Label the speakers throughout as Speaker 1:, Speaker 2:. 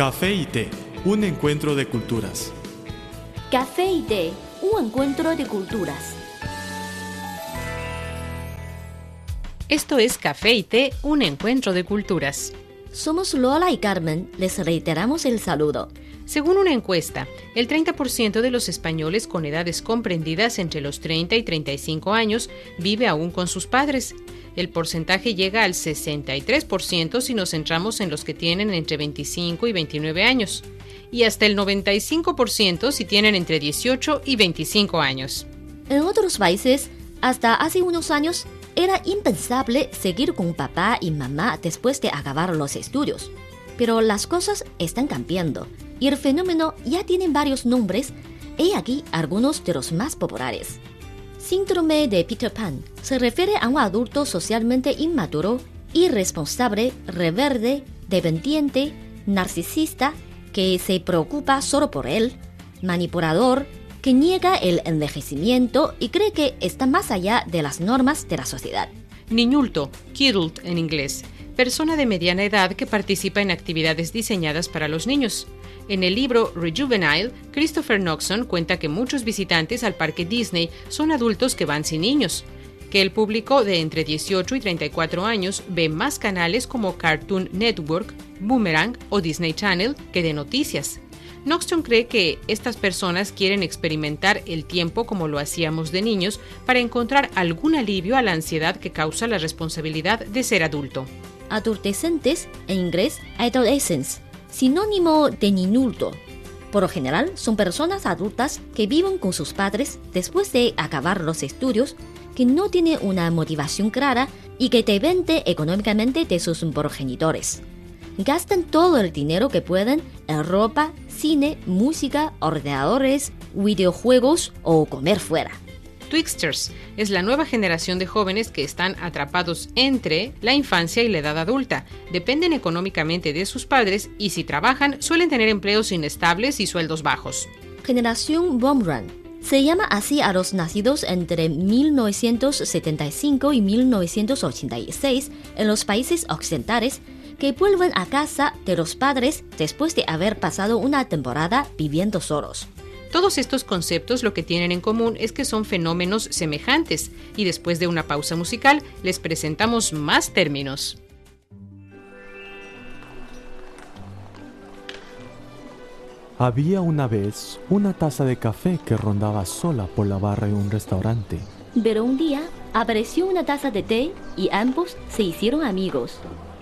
Speaker 1: Café y té, un encuentro de culturas.
Speaker 2: Café y té, un encuentro de culturas.
Speaker 3: Esto es Café y té, un encuentro de culturas.
Speaker 2: Somos Lola y Carmen, les reiteramos el saludo.
Speaker 3: Según una encuesta, el 30% de los españoles con edades comprendidas entre los 30 y 35 años vive aún con sus padres. El porcentaje llega al 63% si nos centramos en los que tienen entre 25 y 29 años, y hasta el 95% si tienen entre 18 y 25 años.
Speaker 2: En otros países, hasta hace unos años, era impensable seguir con papá y mamá después de acabar los estudios. Pero las cosas están cambiando y el fenómeno ya tiene varios nombres. He aquí algunos de los más populares. Síndrome de Peter Pan se refiere a un adulto socialmente inmaduro, irresponsable, reverde, dependiente, narcisista, que se preocupa solo por él, manipulador, que niega el envejecimiento y cree que está más allá de las normas de la sociedad.
Speaker 3: Niñulto, kidult en inglés, persona de mediana edad que participa en actividades diseñadas para los niños. En el libro Rejuvenile, Christopher Noxon cuenta que muchos visitantes al parque Disney son adultos que van sin niños, que el público de entre 18 y 34 años ve más canales como Cartoon Network, Boomerang o Disney Channel que de noticias. Noxon cree que estas personas quieren experimentar el tiempo como lo hacíamos de niños para encontrar algún alivio a la ansiedad que causa la responsabilidad de ser adulto.
Speaker 2: Adolescentes, en inglés, adolescents, sinónimo de ninulto. Por lo general, son personas adultas que viven con sus padres después de acabar los estudios, que no tienen una motivación clara y que dependen económicamente de sus progenitores gastan todo el dinero que pueden en ropa, cine, música, ordenadores, videojuegos o comer fuera.
Speaker 3: Twixters es la nueva generación de jóvenes que están atrapados entre la infancia y la edad adulta. Dependen económicamente de sus padres y si trabajan suelen tener empleos inestables y sueldos bajos.
Speaker 2: Generación Boomerang. Se llama así a los nacidos entre 1975 y 1986 en los países occidentales que vuelven a casa de los padres después de haber pasado una temporada viviendo solos.
Speaker 3: Todos estos conceptos lo que tienen en común es que son fenómenos semejantes y después de una pausa musical les presentamos más términos.
Speaker 1: Había una vez una taza de café que rondaba sola por la barra de un restaurante.
Speaker 2: Pero un día apareció una taza de té y ambos se hicieron amigos.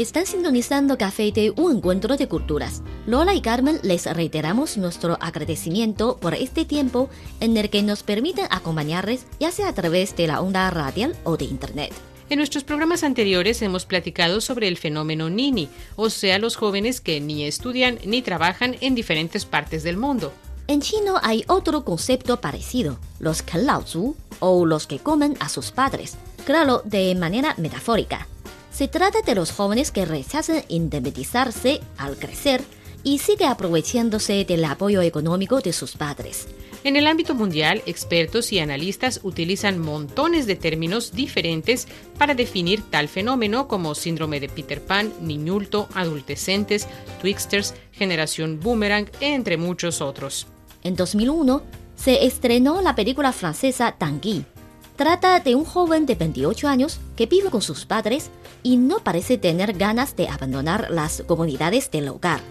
Speaker 2: Están sintonizando Café Té, un encuentro de culturas. Lola y Carmen les reiteramos nuestro agradecimiento por este tiempo en el que nos permiten acompañarles, ya sea a través de la onda radial o de internet.
Speaker 3: En nuestros programas anteriores hemos platicado sobre el fenómeno Nini, o sea, los jóvenes que ni estudian ni trabajan en diferentes partes del mundo.
Speaker 2: En chino hay otro concepto parecido, los Kalaozu, o los que comen a sus padres, claro, de manera metafórica. Se trata de los jóvenes que rechazan independizarse al crecer y sigue aprovechándose del apoyo económico de sus padres.
Speaker 3: En el ámbito mundial, expertos y analistas utilizan montones de términos diferentes para definir tal fenómeno como síndrome de Peter Pan, niñulto, adultecentes, twixters, generación boomerang, entre muchos otros.
Speaker 2: En 2001 se estrenó la película francesa Tanguy, Trata de un joven de 28 años que vive con sus padres y no parece tener ganas de abandonar las comunidades del hogar.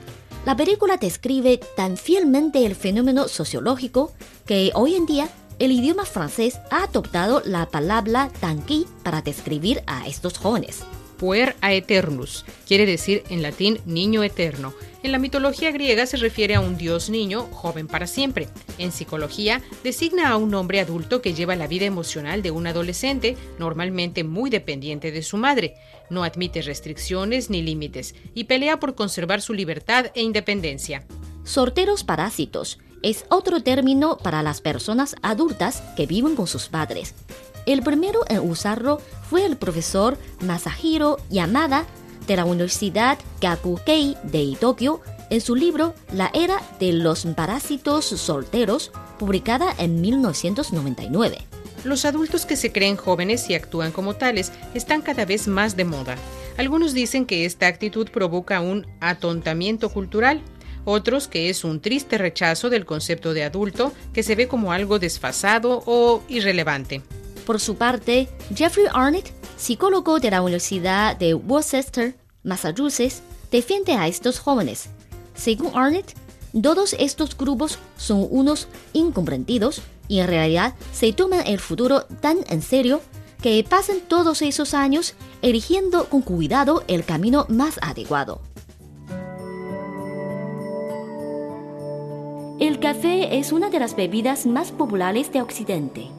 Speaker 2: La película describe tan fielmente el fenómeno sociológico que hoy en día el idioma francés ha adoptado la palabra tanqui para describir a estos jóvenes.
Speaker 3: Puer aeternus, quiere decir en latín niño eterno. En la mitología griega se refiere a un dios niño joven para siempre. En psicología designa a un hombre adulto que lleva la vida emocional de un adolescente, normalmente muy dependiente de su madre. No admite restricciones ni límites y pelea por conservar su libertad e independencia.
Speaker 2: Sorteros parásitos es otro término para las personas adultas que viven con sus padres. El primero en usarlo fue el profesor Masahiro Yamada de la Universidad Gakukei de Tokio en su libro La era de los parásitos solteros, publicada en 1999.
Speaker 3: Los adultos que se creen jóvenes y actúan como tales están cada vez más de moda. Algunos dicen que esta actitud provoca un atontamiento cultural, otros que es un triste rechazo del concepto de adulto que se ve como algo desfasado o irrelevante.
Speaker 2: Por su parte, Jeffrey Arnett, psicólogo de la Universidad de Worcester, Massachusetts, defiende a estos jóvenes. Según Arnett, todos estos grupos son unos incomprendidos y en realidad se toman el futuro tan en serio que pasan todos esos años eligiendo con cuidado el camino más adecuado. El café es una de las bebidas más populares de Occidente.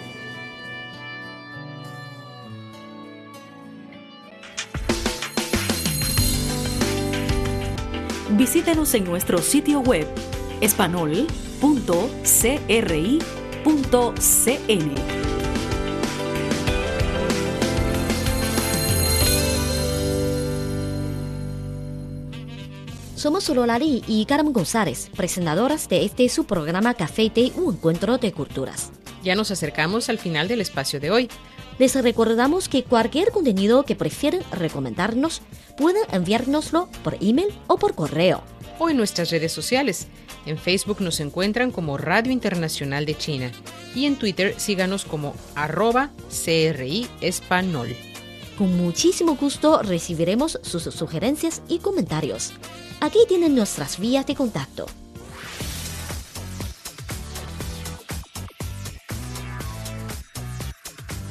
Speaker 4: Visítenos en nuestro sitio web espanol.cri.cn.
Speaker 2: Somos Sololari y Carmen González, presentadoras de este su programa Café y Té, un encuentro de culturas.
Speaker 3: Ya nos acercamos al final del espacio de hoy.
Speaker 2: Les recordamos que cualquier contenido que prefieren recomendarnos pueden enviárnoslo por email o por correo.
Speaker 3: O en nuestras redes sociales. En Facebook nos encuentran como Radio Internacional de China y en Twitter síganos como arroba CRI Espanol.
Speaker 2: Con muchísimo gusto recibiremos sus sugerencias y comentarios. Aquí tienen nuestras vías de contacto.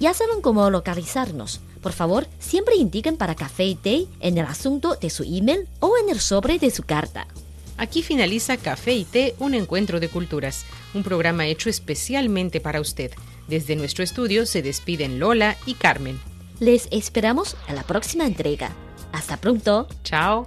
Speaker 2: Ya saben cómo localizarnos. Por favor, siempre indiquen para café y té en el asunto de su email o en el sobre de su carta.
Speaker 3: Aquí finaliza Café y Té, un encuentro de culturas, un programa hecho especialmente para usted. Desde nuestro estudio se despiden Lola y Carmen.
Speaker 2: Les esperamos a la próxima entrega. Hasta pronto.
Speaker 3: Chao.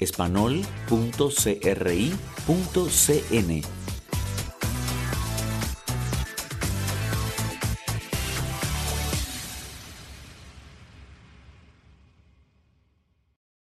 Speaker 5: espanol.cri.cn